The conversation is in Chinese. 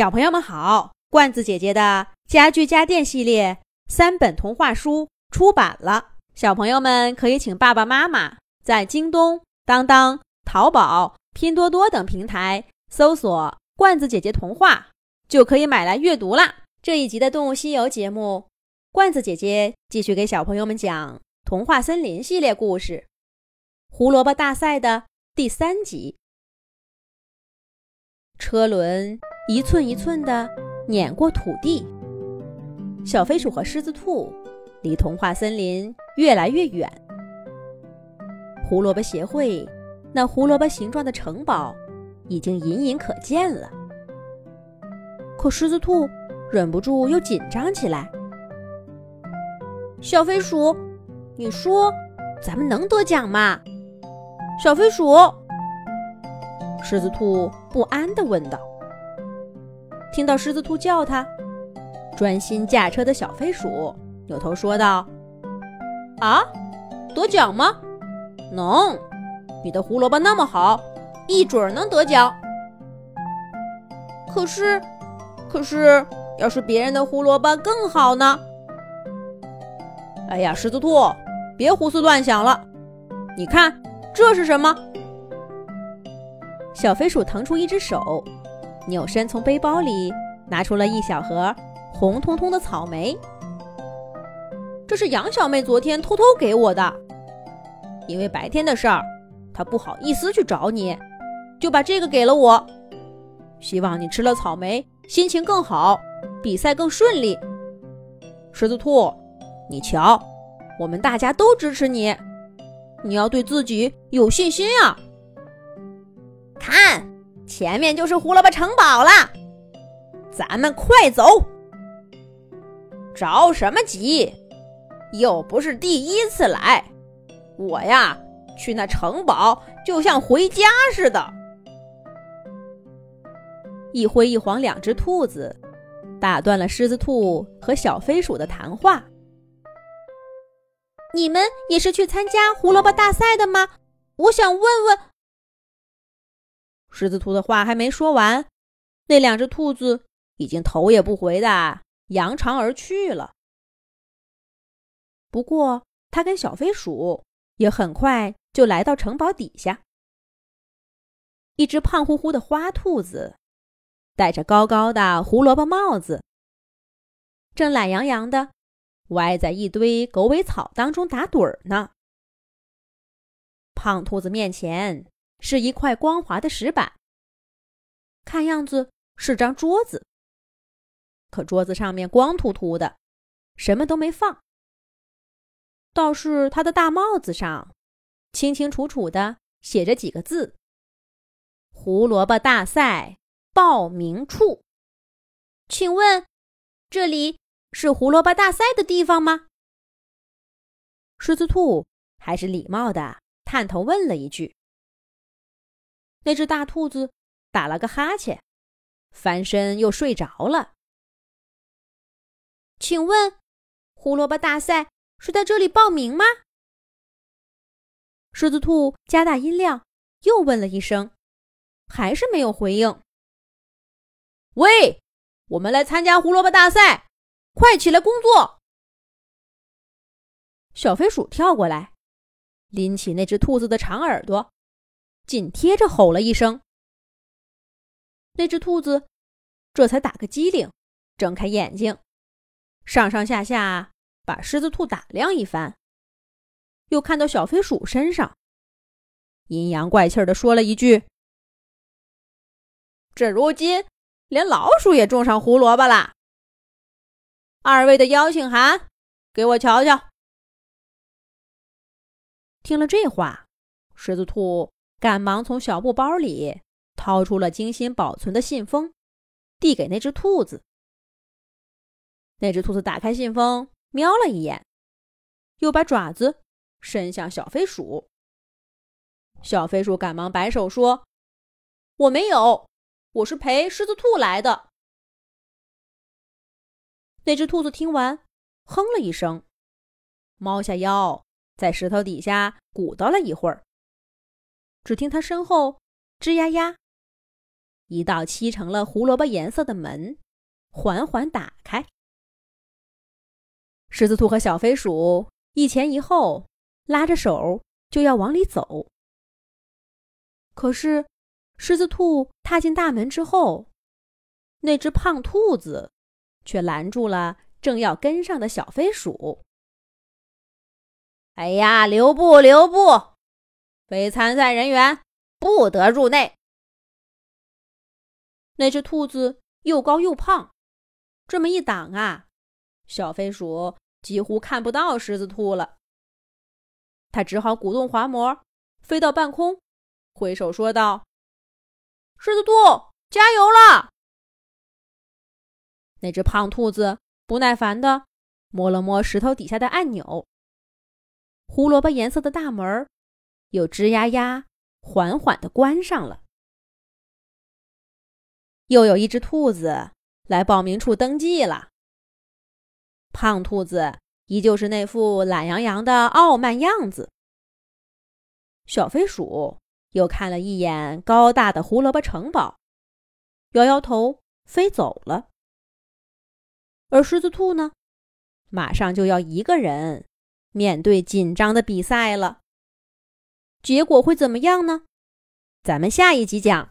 小朋友们好，罐子姐姐的家具家电系列三本童话书出版了，小朋友们可以请爸爸妈妈在京东、当当、淘宝、拼多多等平台搜索“罐子姐姐童话”，就可以买来阅读啦。这一集的《动物西游》节目，罐子姐姐继续给小朋友们讲《童话森林》系列故事《胡萝卜大赛》的第三集。车轮一寸一寸地碾过土地，小飞鼠和狮子兔离童话森林越来越远。胡萝卜协会那胡萝卜形状的城堡已经隐隐可见了，可狮子兔忍不住又紧张起来。小飞鼠，你说咱们能得奖吗？小飞鼠。狮子兔不安地问道：“听到狮子兔叫它，专心驾车的小飞鼠扭头说道：‘啊，得奖吗？能！你的胡萝卜那么好，一准能得奖。可是，可是，要是别人的胡萝卜更好呢？’哎呀，狮子兔，别胡思乱想了。你看，这是什么？”小飞鼠腾出一只手，扭身从背包里拿出了一小盒红彤彤的草莓。这是杨小妹昨天偷偷给我的，因为白天的事儿，她不好意思去找你，就把这个给了我。希望你吃了草莓，心情更好，比赛更顺利。狮子兔，你瞧，我们大家都支持你，你要对自己有信心啊！看，前面就是胡萝卜城堡了，咱们快走！着什么急？又不是第一次来，我呀，去那城堡就像回家似的。一灰一黄两只兔子打断了狮子兔和小飞鼠的谈话。你们也是去参加胡萝卜大赛的吗？我想问问。狮子兔的话还没说完，那两只兔子已经头也不回的扬长而去了。不过，它跟小飞鼠也很快就来到城堡底下。一只胖乎乎的花兔子，戴着高高的胡萝卜帽子，正懒洋洋的歪在一堆狗尾草当中打盹儿呢。胖兔子面前。是一块光滑的石板，看样子是张桌子。可桌子上面光秃秃的，什么都没放。倒是他的大帽子上，清清楚楚的写着几个字：“胡萝卜大赛报名处。”请问，这里是胡萝卜大赛的地方吗？狮子兔还是礼貌的探头问了一句。那只大兔子打了个哈欠，翻身又睡着了。请问，胡萝卜大赛是在这里报名吗？狮子兔加大音量，又问了一声，还是没有回应。喂，我们来参加胡萝卜大赛，快起来工作！小飞鼠跳过来，拎起那只兔子的长耳朵。紧贴着吼了一声，那只兔子这才打个机灵，睁开眼睛，上上下下把狮子兔打量一番，又看到小飞鼠身上，阴阳怪气的说了一句：“这如今连老鼠也种上胡萝卜了。二位的邀请函，给我瞧瞧。”听了这话，狮子兔。赶忙从小布包里掏出了精心保存的信封，递给那只兔子。那只兔子打开信封，瞄了一眼，又把爪子伸向小飞鼠。小飞鼠赶忙摆手说：“我没有，我是陪狮子兔来的。”那只兔子听完，哼了一声，猫下腰，在石头底下鼓捣了一会儿。只听他身后吱呀呀，一道漆成了胡萝卜颜色的门缓缓打开。狮子兔和小飞鼠一前一后，拉着手就要往里走。可是，狮子兔踏进大门之后，那只胖兔子却拦住了正要跟上的小飞鼠。“哎呀，留步，留步！非参赛人员不得入内。”那只兔子又高又胖，这么一挡啊，小飞鼠几乎看不到狮子兔了。他只好鼓动滑膜，飞到半空，挥手说道：“狮子兔，加油了！”那只胖兔子不耐烦的摸了摸石头底下的按钮，胡萝卜颜色的大门又吱呀呀缓缓的关上了。又有一只兔子来报名处登记了。胖兔子依旧是那副懒洋洋的傲慢样子。小飞鼠又看了一眼高大的胡萝卜城堡，摇摇头飞走了。而狮子兔呢，马上就要一个人面对紧张的比赛了。结果会怎么样呢？咱们下一集讲。